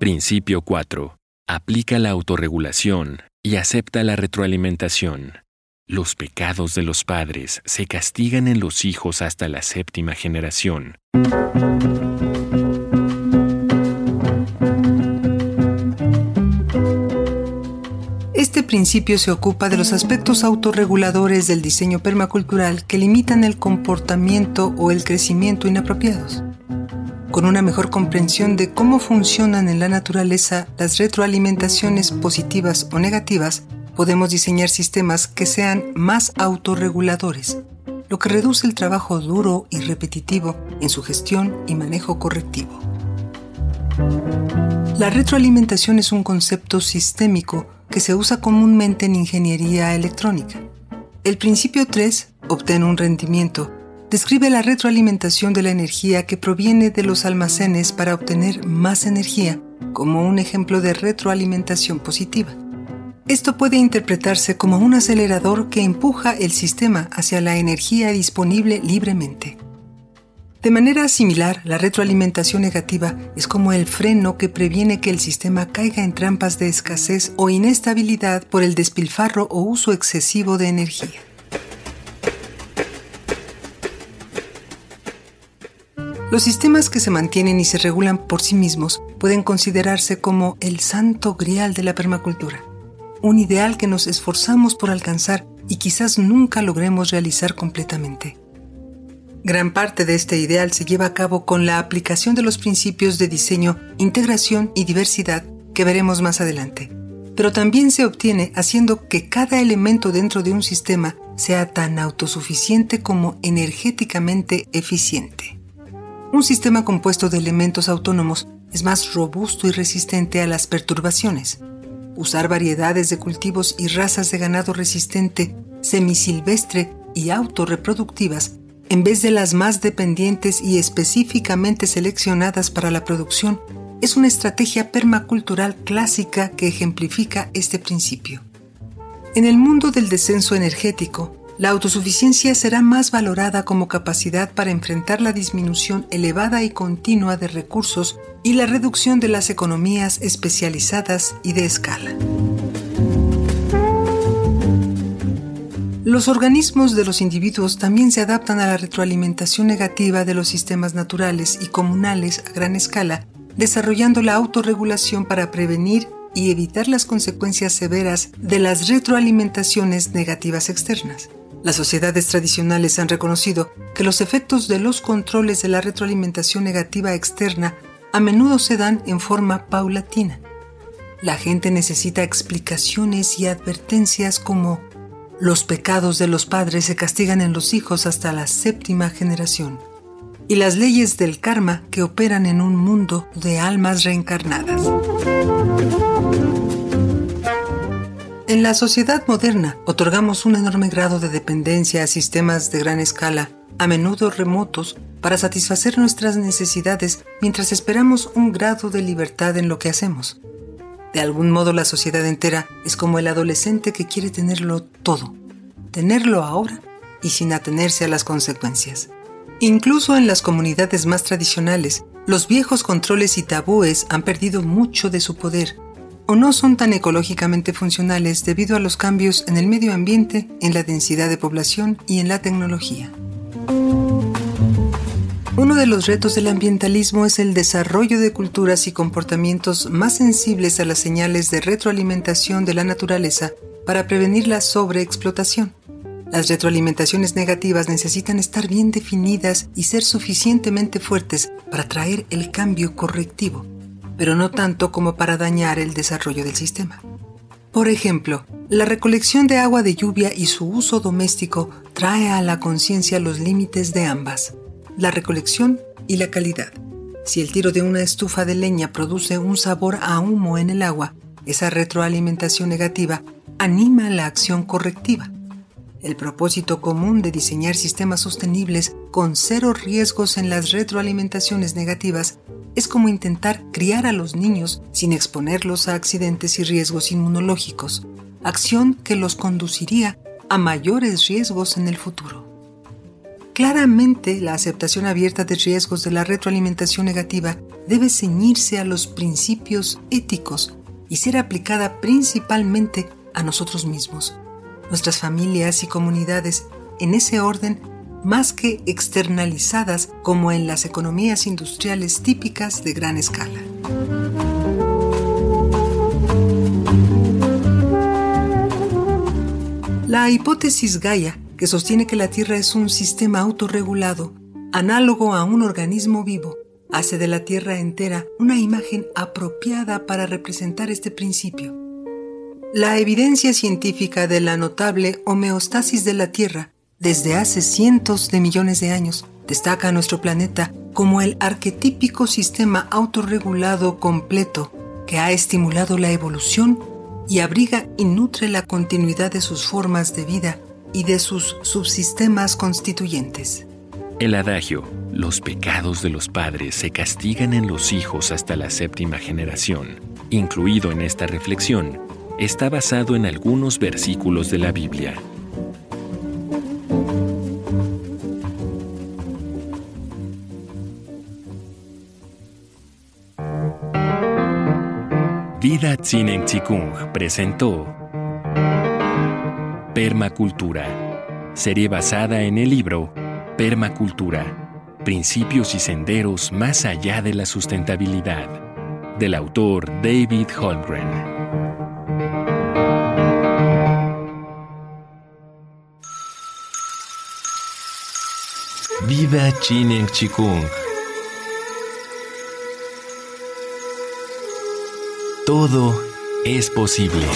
Principio 4. Aplica la autorregulación y acepta la retroalimentación. Los pecados de los padres se castigan en los hijos hasta la séptima generación. Este principio se ocupa de los aspectos autorreguladores del diseño permacultural que limitan el comportamiento o el crecimiento inapropiados con una mejor comprensión de cómo funcionan en la naturaleza las retroalimentaciones positivas o negativas, podemos diseñar sistemas que sean más autorreguladores, lo que reduce el trabajo duro y repetitivo en su gestión y manejo correctivo. La retroalimentación es un concepto sistémico que se usa comúnmente en ingeniería electrónica. El principio 3 obtiene un rendimiento describe la retroalimentación de la energía que proviene de los almacenes para obtener más energía, como un ejemplo de retroalimentación positiva. Esto puede interpretarse como un acelerador que empuja el sistema hacia la energía disponible libremente. De manera similar, la retroalimentación negativa es como el freno que previene que el sistema caiga en trampas de escasez o inestabilidad por el despilfarro o uso excesivo de energía. Los sistemas que se mantienen y se regulan por sí mismos pueden considerarse como el santo grial de la permacultura, un ideal que nos esforzamos por alcanzar y quizás nunca logremos realizar completamente. Gran parte de este ideal se lleva a cabo con la aplicación de los principios de diseño, integración y diversidad que veremos más adelante. Pero también se obtiene haciendo que cada elemento dentro de un sistema sea tan autosuficiente como energéticamente eficiente. Un sistema compuesto de elementos autónomos es más robusto y resistente a las perturbaciones. Usar variedades de cultivos y razas de ganado resistente, semisilvestre y autorreproductivas en vez de las más dependientes y específicamente seleccionadas para la producción es una estrategia permacultural clásica que ejemplifica este principio. En el mundo del descenso energético, la autosuficiencia será más valorada como capacidad para enfrentar la disminución elevada y continua de recursos y la reducción de las economías especializadas y de escala. Los organismos de los individuos también se adaptan a la retroalimentación negativa de los sistemas naturales y comunales a gran escala, desarrollando la autorregulación para prevenir y evitar las consecuencias severas de las retroalimentaciones negativas externas. Las sociedades tradicionales han reconocido que los efectos de los controles de la retroalimentación negativa externa a menudo se dan en forma paulatina. La gente necesita explicaciones y advertencias como los pecados de los padres se castigan en los hijos hasta la séptima generación y las leyes del karma que operan en un mundo de almas reencarnadas. En la sociedad moderna otorgamos un enorme grado de dependencia a sistemas de gran escala, a menudo remotos, para satisfacer nuestras necesidades mientras esperamos un grado de libertad en lo que hacemos. De algún modo la sociedad entera es como el adolescente que quiere tenerlo todo, tenerlo ahora y sin atenerse a las consecuencias. Incluso en las comunidades más tradicionales, los viejos controles y tabúes han perdido mucho de su poder o no son tan ecológicamente funcionales debido a los cambios en el medio ambiente, en la densidad de población y en la tecnología. Uno de los retos del ambientalismo es el desarrollo de culturas y comportamientos más sensibles a las señales de retroalimentación de la naturaleza para prevenir la sobreexplotación. Las retroalimentaciones negativas necesitan estar bien definidas y ser suficientemente fuertes para traer el cambio correctivo pero no tanto como para dañar el desarrollo del sistema. Por ejemplo, la recolección de agua de lluvia y su uso doméstico trae a la conciencia los límites de ambas, la recolección y la calidad. Si el tiro de una estufa de leña produce un sabor a humo en el agua, esa retroalimentación negativa anima la acción correctiva. El propósito común de diseñar sistemas sostenibles con cero riesgos en las retroalimentaciones negativas es como intentar criar a los niños sin exponerlos a accidentes y riesgos inmunológicos, acción que los conduciría a mayores riesgos en el futuro. Claramente, la aceptación abierta de riesgos de la retroalimentación negativa debe ceñirse a los principios éticos y ser aplicada principalmente a nosotros mismos, nuestras familias y comunidades, en ese orden más que externalizadas como en las economías industriales típicas de gran escala. La hipótesis Gaia, que sostiene que la Tierra es un sistema autorregulado, análogo a un organismo vivo, hace de la Tierra entera una imagen apropiada para representar este principio. La evidencia científica de la notable homeostasis de la Tierra desde hace cientos de millones de años destaca a nuestro planeta como el arquetípico sistema autorregulado completo que ha estimulado la evolución y abriga y nutre la continuidad de sus formas de vida y de sus subsistemas constituyentes. El adagio, los pecados de los padres se castigan en los hijos hasta la séptima generación, incluido en esta reflexión, está basado en algunos versículos de la Biblia. Vida Zineng Chikung presentó Permacultura, serie basada en el libro Permacultura, Principios y Senderos más allá de la sustentabilidad, del autor David Holmgren. Vida Zineng Chikung Todo es posible.